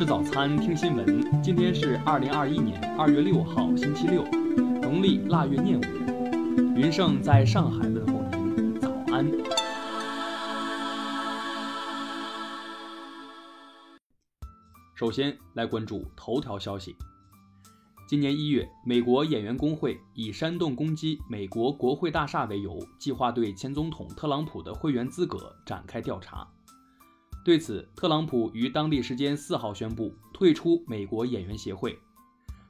吃早餐，听新闻。今天是二零二一年二月六号，星期六，农历腊月廿五。云盛在上海问候您，早安。首先来关注头条消息。今年一月，美国演员工会以煽动攻击美国国会大厦为由，计划对前总统特朗普的会员资格展开调查。对此，特朗普于当地时间四号宣布退出美国演员协会。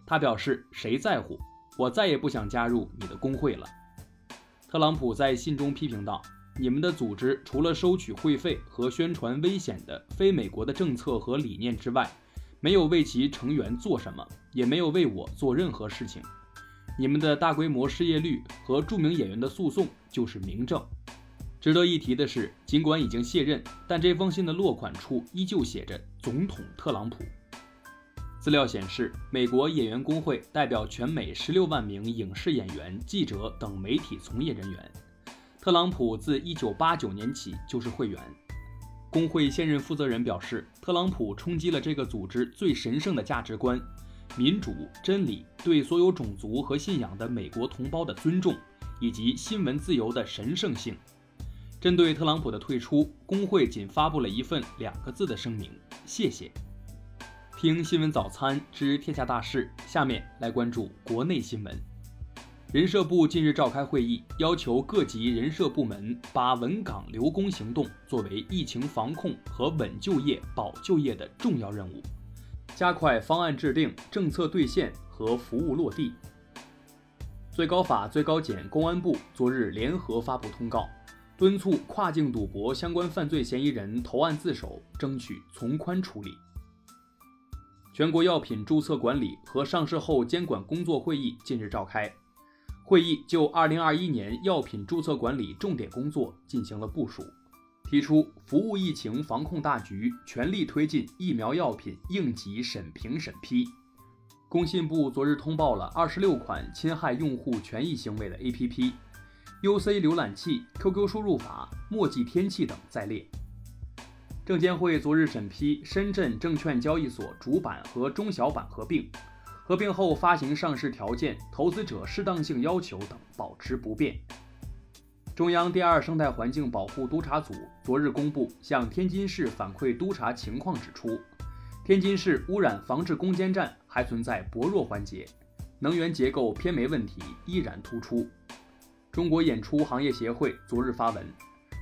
他表示：“谁在乎？我再也不想加入你的工会了。”特朗普在信中批评道：“你们的组织除了收取会费和宣传危险的非美国的政策和理念之外，没有为其成员做什么，也没有为我做任何事情。你们的大规模失业率和著名演员的诉讼就是明证。”值得一提的是，尽管已经卸任，但这封信的落款处依旧写着“总统特朗普”。资料显示，美国演员工会代表全美十六万名影视演员、记者等媒体从业人员。特朗普自一九八九年起就是会员。工会现任负责人表示，特朗普冲击了这个组织最神圣的价值观——民主、真理、对所有种族和信仰的美国同胞的尊重，以及新闻自由的神圣性。针对特朗普的退出，工会仅发布了一份两个字的声明：谢谢。听新闻早餐知天下大事，下面来关注国内新闻。人社部近日召开会议，要求各级人社部门把稳岗留工行动作为疫情防控和稳就业、保就业的重要任务，加快方案制定、政策兑现和服务落地。最高法、最高检、公安部昨日联合发布通告。敦促跨境赌博相关犯罪嫌疑人投案自首，争取从宽处理。全国药品注册管理和上市后监管工作会议近日召开，会议就2021年药品注册管理重点工作进行了部署，提出服务疫情防控大局，全力推进疫苗药品应急审评审批。工信部昨日通报了26款侵害用户权益行为的 APP。UC 浏览器、QQ 输入法、墨迹天气等在列。证监会昨日审批深圳证券交易所主板和中小板合并，合并后发行上市条件、投资者适当性要求等保持不变。中央第二生态环境保护督察组昨日公布向天津市反馈督查情况，指出，天津市污染防治攻坚战还存在薄弱环节，能源结构偏煤问题依然突出。中国演出行业协会昨日发文，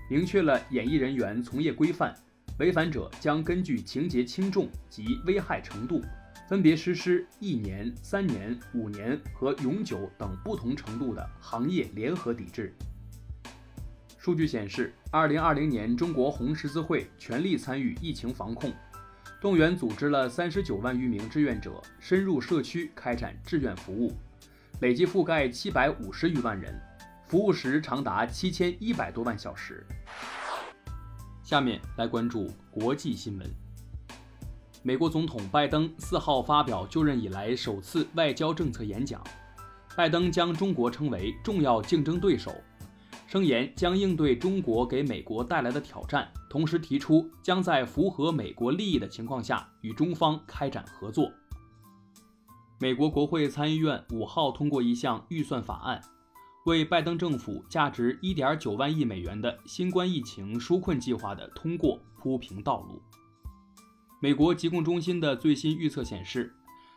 明确了演艺人员从业规范，违反者将根据情节轻重及危害程度，分别实施一年、三年、五年和永久等不同程度的行业联合抵制。数据显示，二零二零年中国红十字会全力参与疫情防控，动员组织了三十九万余名志愿者深入社区开展志愿服务，累计覆盖七百五十余万人。服务时长达七千一百多万小时。下面来关注国际新闻。美国总统拜登四号发表就任以来首次外交政策演讲，拜登将中国称为重要竞争对手，声言将应对中国给美国带来的挑战，同时提出将在符合美国利益的情况下与中方开展合作。美国国会参议院五号通过一项预算法案。为拜登政府价值1.9万亿美元的新冠疫情纾困计划的通过铺平道路。美国疾控中心的最新预测显示，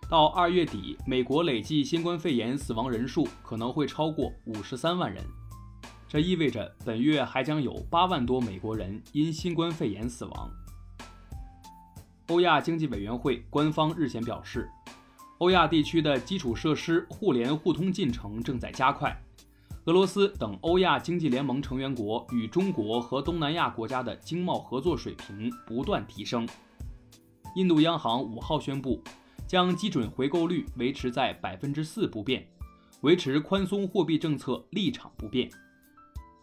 到二月底，美国累计新冠肺炎死亡人数可能会超过53万人，这意味着本月还将有8万多美国人因新冠肺炎死亡。欧亚经济委员会官方日前表示，欧亚地区的基础设施互联互通进程正在加快。俄罗斯等欧亚经济联盟成员国与中国和东南亚国家的经贸合作水平不断提升。印度央行五号宣布，将基准回购率维持在百分之四不变，维持宽松货币政策立场不变。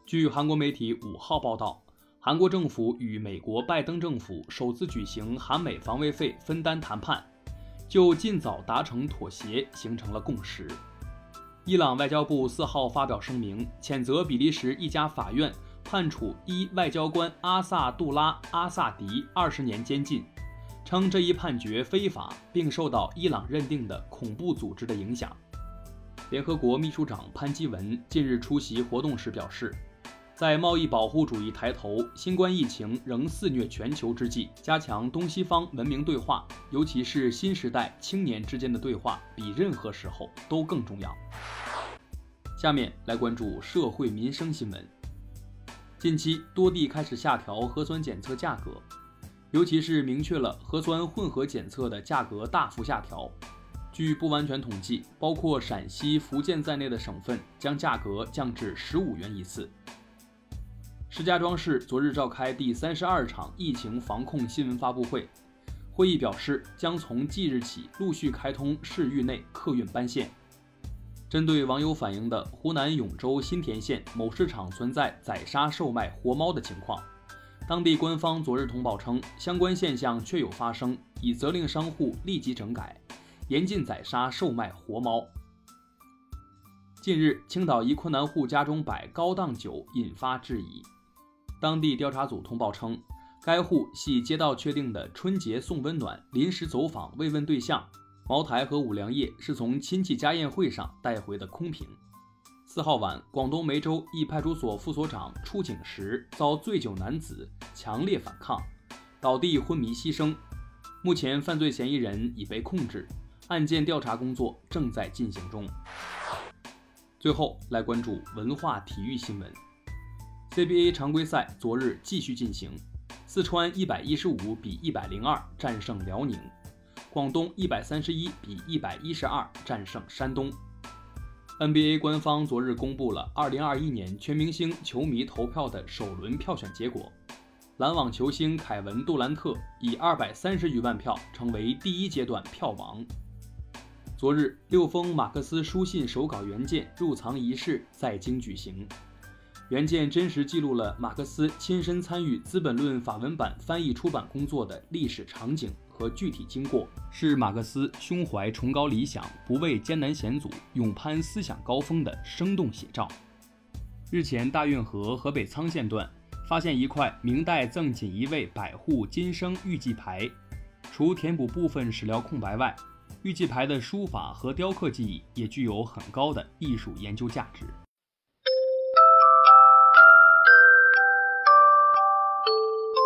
据韩国媒体五号报道，韩国政府与美国拜登政府首次举行韩美防卫费分担谈判，就尽早达成妥协形成了共识。伊朗外交部四号发表声明，谴责比利时一家法院判处一外交官阿萨杜拉·阿萨迪二十年监禁，称这一判决非法，并受到伊朗认定的恐怖组织的影响。联合国秘书长潘基文近日出席活动时表示，在贸易保护主义抬头、新冠疫情仍肆虐全球之际，加强东西方文明对话，尤其是新时代青年之间的对话，比任何时候都更重要。下面来关注社会民生新闻。近期多地开始下调核酸检测价格。尤其是明确了核酸混合检测的价格大幅下调。据不完全统计，包括陕西、福建在内的省份将价格降至十五元一次。石家庄市昨日召开第三十二场疫情防控新闻发布会，会议表示将从即日起陆续开通市域内客运班线。针对网友反映的湖南永州新田县某市场存在宰杀售卖活猫的情况。当地官方昨日通报称，相关现象确有发生，已责令商户立即整改，严禁宰杀售卖活猫。近日，青岛一困难户家中摆高档酒，引发质疑。当地调查组通报称，该户系街道确定的春节送温暖临时走访慰问对象，茅台和五粮液是从亲戚家宴会上带回的空瓶。四号晚，广东梅州一派出所副所长出警时遭醉酒男子强烈反抗，倒地昏迷牺牲。目前，犯罪嫌疑人已被控制，案件调查工作正在进行中。最后来关注文化体育新闻：CBA 常规赛昨日继续进行，四川一百一十五比一百零二战胜辽宁，广东一百三十一比一百一十二战胜山东。NBA 官方昨日公布了2021年全明星球迷投票的首轮票选结果，篮网球星凯文·杜兰特以230余万票成为第一阶段票王。昨日，六封马克思书信手稿原件入藏仪式在京举行，原件真实记录了马克思亲身参与《资本论》法文版翻译出版工作的历史场景。和具体经过是马克思胸怀崇高理想、不畏艰难险阻、勇攀思想高峰的生动写照。日前，大运河河北沧县段发现一块明代赠锦衣卫百户金生玉记牌，除填补部分史料空白外，玉记牌的书法和雕刻技艺也具有很高的艺术研究价值。